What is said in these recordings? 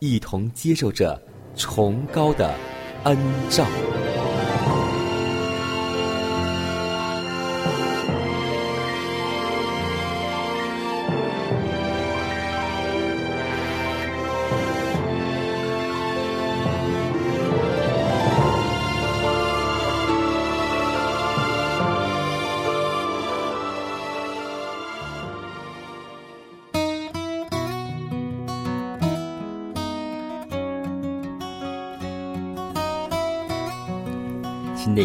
一同接受着崇高的恩照。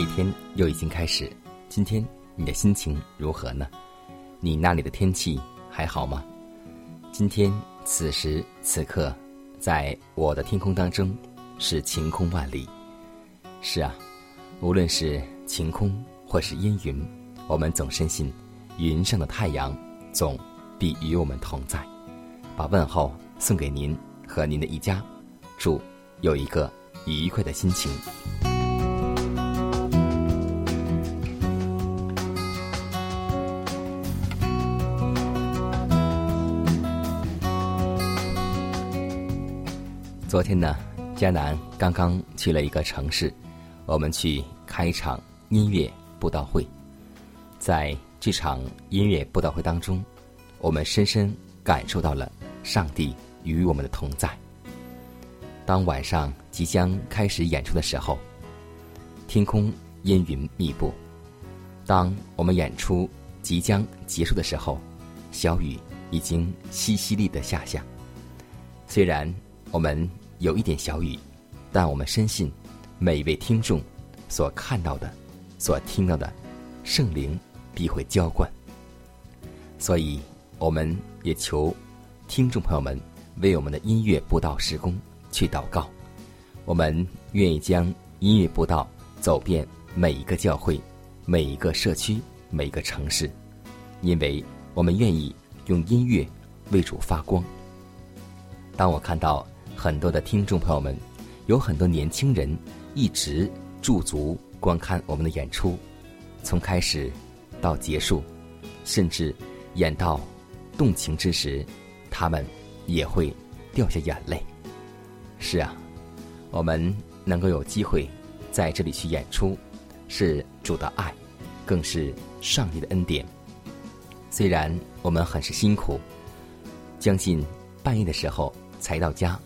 一天又已经开始，今天你的心情如何呢？你那里的天气还好吗？今天此时此刻，在我的天空当中是晴空万里。是啊，无论是晴空或是阴云，我们总深信云上的太阳总必与我们同在。把问候送给您和您的一家，祝有一个愉快的心情。昨天呢，迦南刚刚去了一个城市，我们去开一场音乐布道会。在这场音乐布道会当中，我们深深感受到了上帝与我们的同在。当晚上即将开始演出的时候，天空阴云密布；当我们演出即将结束的时候，小雨已经淅淅沥的下下。虽然我们有一点小雨，但我们深信，每一位听众所看到的、所听到的，圣灵必会浇灌。所以，我们也求听众朋友们为我们的音乐布道施工去祷告。我们愿意将音乐布道走遍每一个教会、每一个社区、每一个城市，因为我们愿意用音乐为主发光。当我看到很多的听众朋友们，有很多年轻人一直驻足观看我们的演出，从开始到结束，甚至演到动情之时，他们也会掉下眼泪。是啊，我们能够有机会在这里去演出，是主的爱，更是上帝的恩典。虽然我们很是辛苦，将近半夜的时候才到家，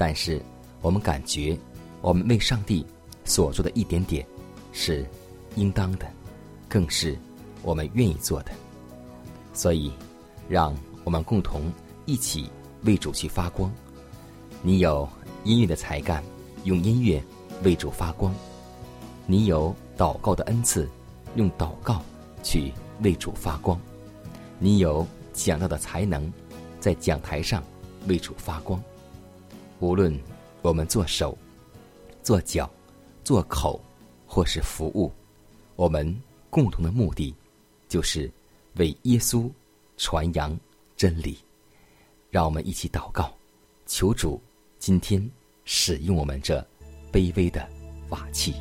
但是我们感觉我们为上帝所做的一点点是应当的，更是我们愿意做的。所以，让我们共同一起为主去发光。你有音乐的才干，用音乐为主发光；你有祷告的恩赐，用祷告去为主发光；你有讲道的才能，在讲台上为主发光。无论我们做手、做脚、做口，或是服务，我们共同的目的就是为耶稣传扬真理。让我们一起祷告，求主今天使用我们这卑微的瓦器。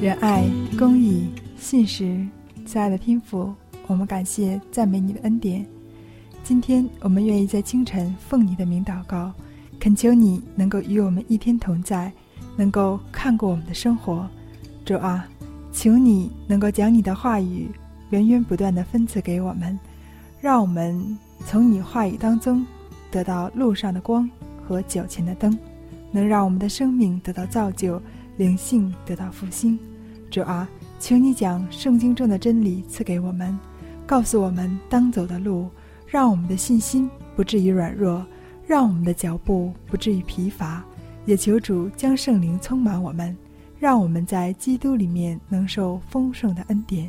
仁爱、公义、信实，亲爱的天父，我们感谢赞美你的恩典。今天我们愿意在清晨奉你的名祷告，恳求你能够与我们一天同在，能够看过我们的生活。主啊，求你能够将你的话语源源不断的分赐给我们，让我们从你话语当中得到路上的光和脚前的灯，能让我们的生命得到造就，灵性得到复兴。主啊，请你将圣经中的真理赐给我们，告诉我们当走的路。让我们的信心不至于软弱，让我们的脚步不至于疲乏，也求主将圣灵充满我们，让我们在基督里面能受丰盛的恩典。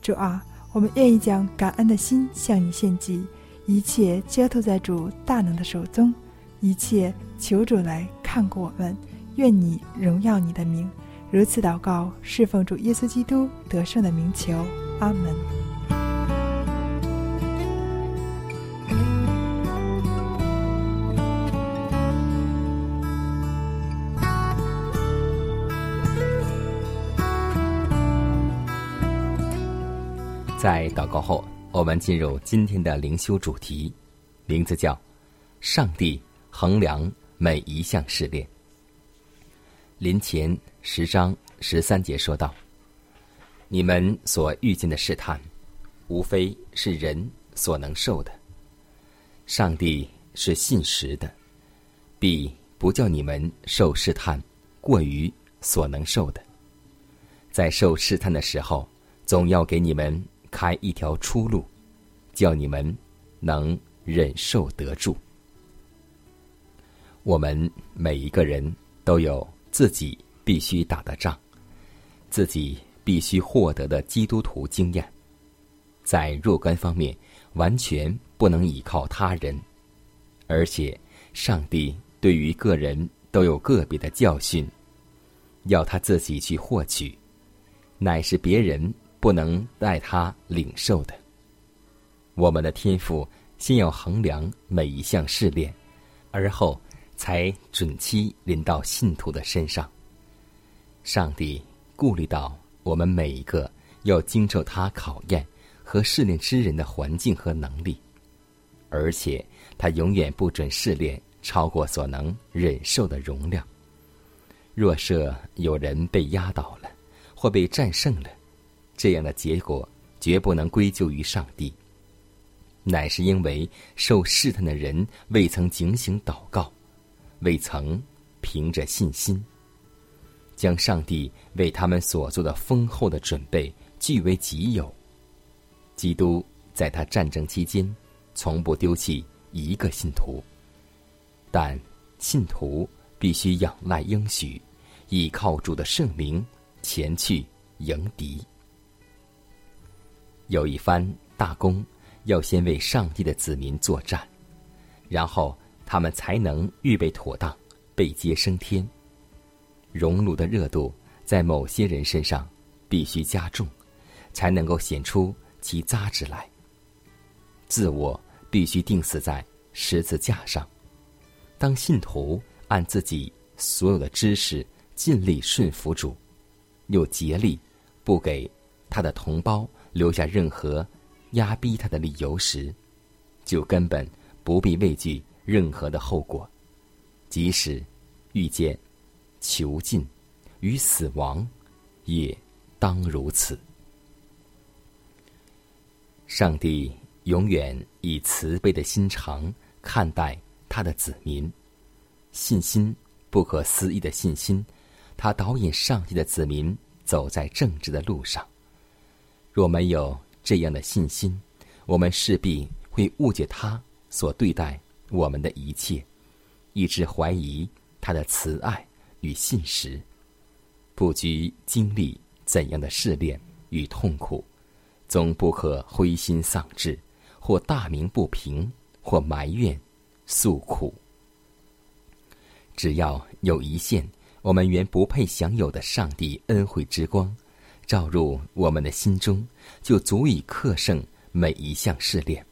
主啊，我们愿意将感恩的心向你献祭，一切交托在主大能的手中，一切求主来看顾我们。愿你荣耀你的名，如此祷告，侍奉主耶稣基督得胜的名求，阿门。在祷告后，我们进入今天的灵修主题，名字叫“上帝衡量每一项试炼”。临前十章十三节说道：“你们所遇见的试探，无非是人所能受的。上帝是信实的，必不叫你们受试探过于所能受的。在受试探的时候，总要给你们。”开一条出路，叫你们能忍受得住。我们每一个人都有自己必须打的仗，自己必须获得的基督徒经验。在若干方面，完全不能依靠他人，而且上帝对于个人都有个别的教训，要他自己去获取，乃是别人。不能带他领受的。我们的天赋先要衡量每一项试炼，而后才准期临到信徒的身上。上帝顾虑到我们每一个要经受他考验和试炼之人的环境和能力，而且他永远不准试炼超过所能忍受的容量。若设有人被压倒了，或被战胜了。这样的结果绝不能归咎于上帝，乃是因为受试探的人未曾警醒祷告，未曾凭着信心，将上帝为他们所做的丰厚的准备据为己有。基督在他战争期间，从不丢弃一个信徒，但信徒必须仰赖应许，依靠主的圣名前去迎敌。有一番大功，要先为上帝的子民作战，然后他们才能预备妥当，被接升天。熔炉的热度在某些人身上必须加重，才能够显出其杂质来。自我必须钉死在十字架上。当信徒按自己所有的知识尽力顺服主，又竭力不给他的同胞。留下任何压逼他的理由时，就根本不必畏惧任何的后果，即使遇见囚禁与死亡，也当如此。上帝永远以慈悲的心肠看待他的子民，信心不可思议的信心，他导引上帝的子民走在正直的路上。若没有这样的信心，我们势必会误解他所对待我们的一切，一直怀疑他的慈爱与信实。不拘经历怎样的试炼与痛苦，总不可灰心丧志，或大鸣不平，或埋怨诉苦。只要有一线我们原不配享有的上帝恩惠之光。照入我们的心中，就足以克胜每一项试炼。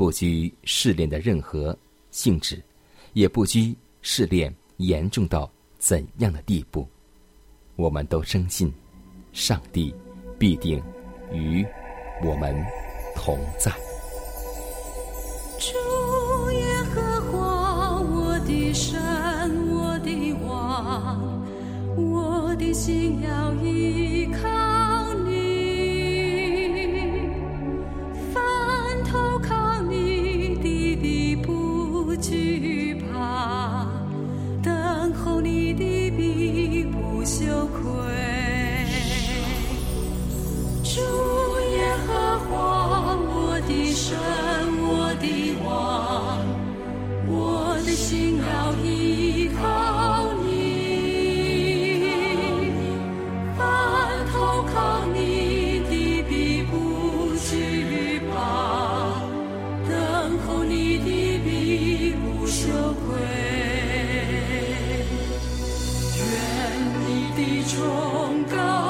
不拘试炼的任何性质，也不拘试炼严重到怎样的地步，我们都深信，上帝必定与我们同在。主耶和华，我的神，我的王，我的心要依的崇高。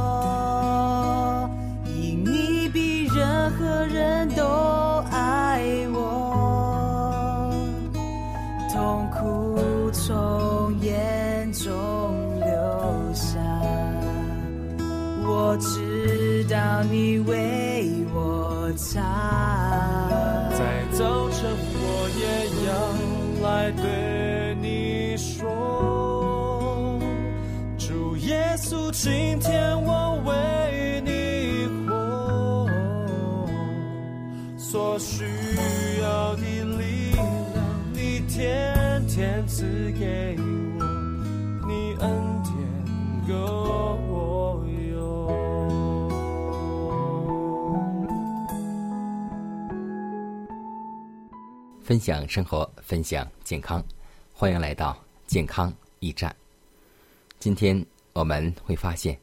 分享生活，分享健康，欢迎来到健康驿站。今天我们会发现，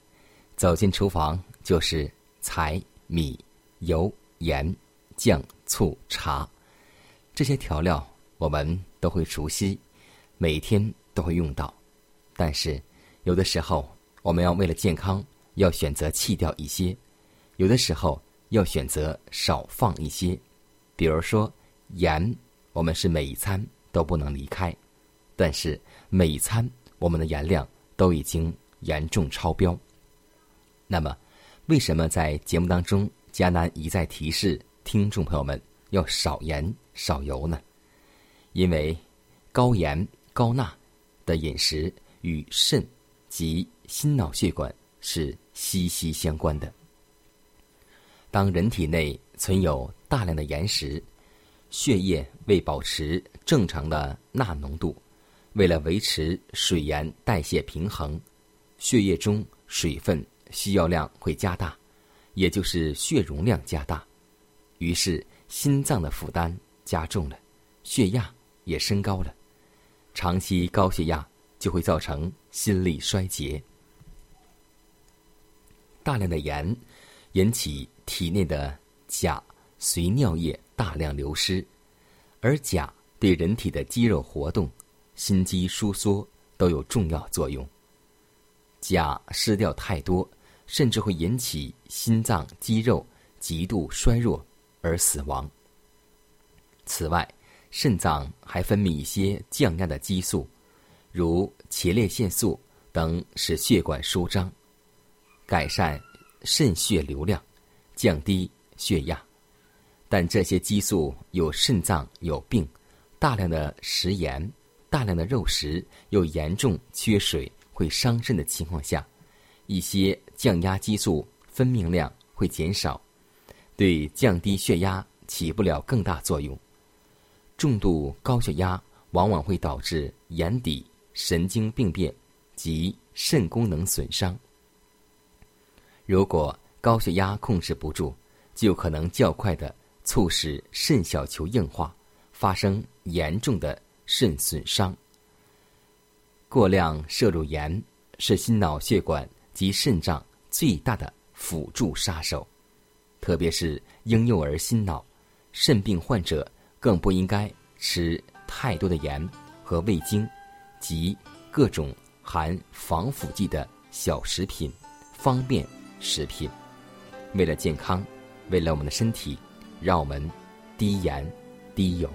走进厨房就是柴、米、油、盐、酱、醋、茶这些调料，我们都会熟悉，每天都会用到。但是有的时候，我们要为了健康，要选择弃掉一些；有的时候要选择少放一些。比如说盐。我们是每一餐都不能离开，但是每一餐我们的盐量都已经严重超标。那么，为什么在节目当中，迦南一再提示听众朋友们要少盐少油呢？因为高盐高钠的饮食与肾及心脑血管是息息相关的。当人体内存有大量的盐时，血液为保持正常的钠浓度，为了维持水盐代谢平衡，血液中水分需要量会加大，也就是血容量加大，于是心脏的负担加重了，血压也升高了。长期高血压就会造成心力衰竭。大量的盐引起体内的钾随尿液大量流失，而钾对人体的肌肉活动、心肌收缩都有重要作用。钾失掉太多，甚至会引起心脏肌肉极度衰弱而死亡。此外，肾脏还分泌一些降压的激素，如前列腺素等，使血管舒张，改善肾血流量，降低血压。但这些激素有肾脏有病，大量的食盐、大量的肉食又严重缺水，会伤肾的情况下，一些降压激素分泌量会减少，对降低血压起不了更大作用。重度高血压往往会导致眼底神经病变及肾功能损伤。如果高血压控制不住，就可能较快的。促使肾小球硬化，发生严重的肾损伤。过量摄入盐是心脑血管及肾脏最大的辅助杀手，特别是婴幼儿心脑、肾病患者，更不应该吃太多的盐和味精及各种含防腐剂的小食品、方便食品。为了健康，为了我们的身体，让我们低盐、低油。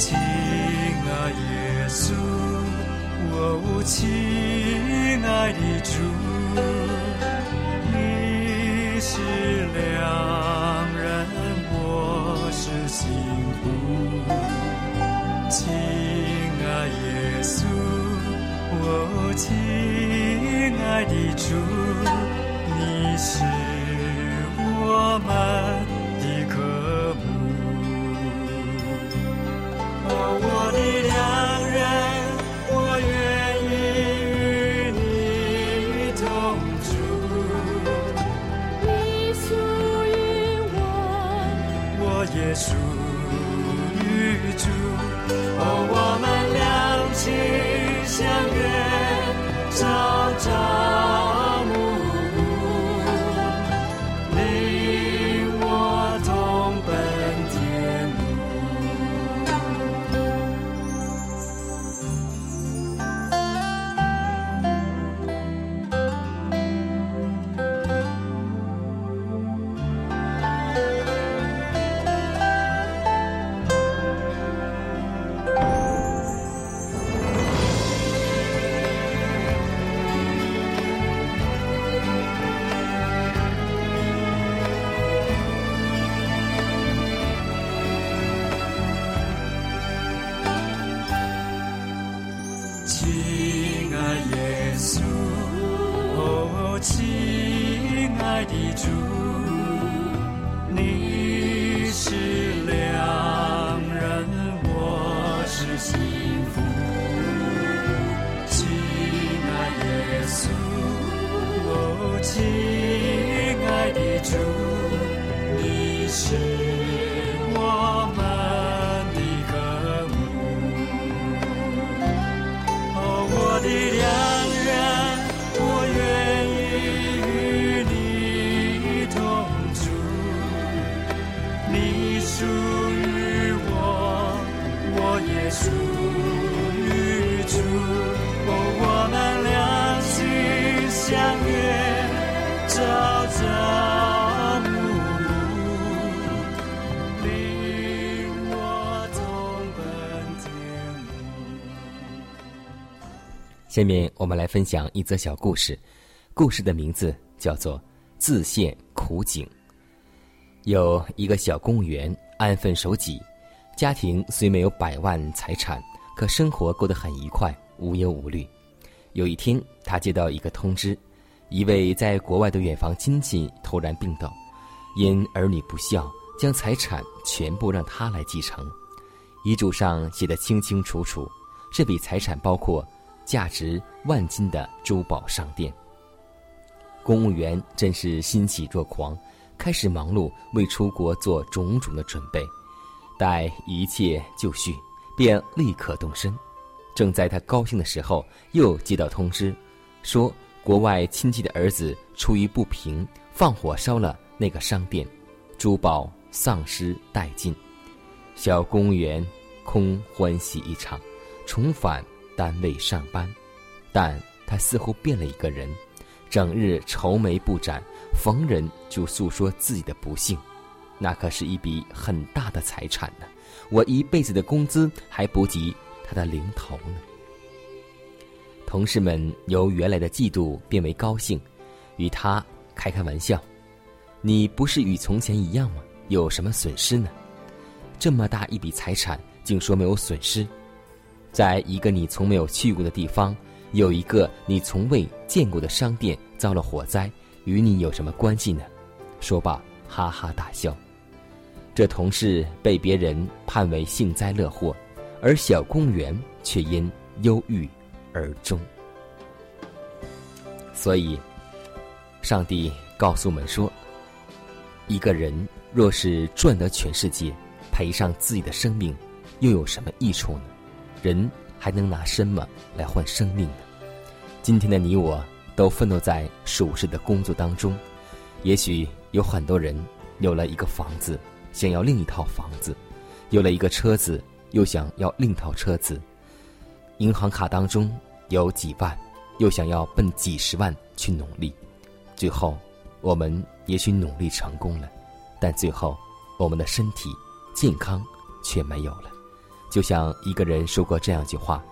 亲爱耶稣，哦，亲爱的主，你是良人，我是幸福。亲爱耶稣，哦，亲爱的主，朝朝下面我们来分享一则小故事，故事的名字叫做《自陷苦井》。有一个小公务员安分守己，家庭虽没有百万财产，可生活过得很愉快，无忧无虑。有一天，他接到一个通知，一位在国外的远房亲戚突然病倒，因儿女不孝，将财产全部让他来继承。遗嘱上写得清清楚楚，这笔财产包括价值万金的珠宝商店。公务员真是欣喜若狂，开始忙碌为出国做种种的准备。待一切就绪，便立刻动身。正在他高兴的时候，又接到通知，说国外亲戚的儿子出于不平，放火烧了那个商店，珠宝丧失殆尽。小公务员空欢喜一场，重返单位上班，但他似乎变了一个人，整日愁眉不展，逢人就诉说自己的不幸。那可是一笔很大的财产呢，我一辈子的工资还不及他的零头呢。同事们由原来的嫉妒变为高兴，与他开开玩笑：“你不是与从前一样吗？有什么损失呢？这么大一笔财产，竟说没有损失？在一个你从没有去过的地方，有一个你从未见过的商店遭了火灾，与你有什么关系呢？说罢，哈哈大笑。这同事被别人判为幸灾乐祸，而小公务员却因忧郁而终。所以，上帝告诉我们说：一个人若是赚得全世界，赔上自己的生命，又有什么益处呢？人还能拿什么来换生命呢？今天的你我都奋斗在舒适的工作当中，也许有很多人有了一个房子，想要另一套房子；有了一个车子，又想要另一套车子；银行卡当中有几万，又想要奔几十万去努力。最后，我们也许努力成功了，但最后我们的身体健康却没有了。就像一个人说过这样一句话：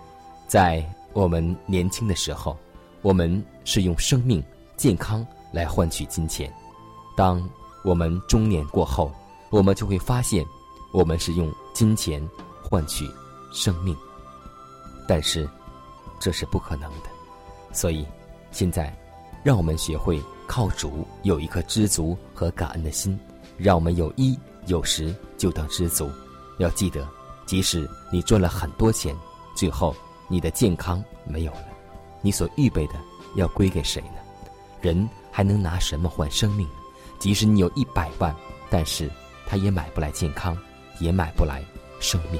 在我们年轻的时候，我们是用生命、健康来换取金钱；当我们中年过后，我们就会发现，我们是用金钱换取生命。但是，这是不可能的。所以，现在，让我们学会靠主有一颗知足和感恩的心，让我们有一有时就当知足。要记得。即使你赚了很多钱，最后你的健康没有了，你所预备的要归给谁呢？人还能拿什么换生命呢？即使你有一百万，但是他也买不来健康，也买不来生命。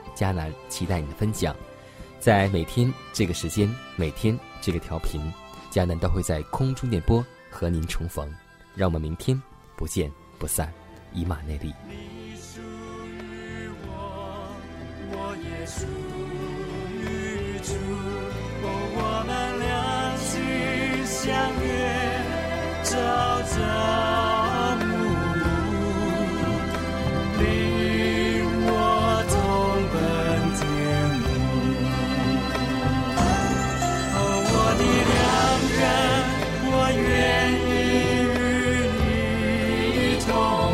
迦南期待你的分享，在每天这个时间，每天这个调频，迦南都会在空中电波和您重逢。让我们明天不见不散，以马内利。你属于我，我也属于。我们两心相约，朝朝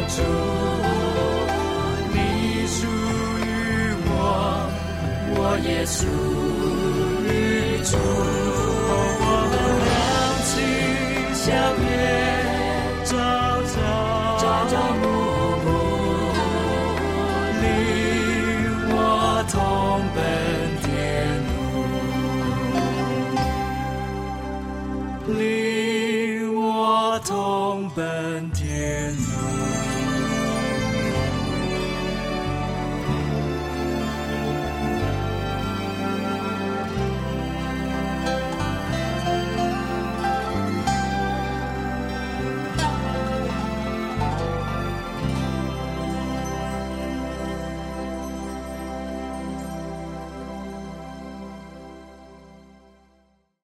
主，你属于我，我也属于主，我们两情相悦。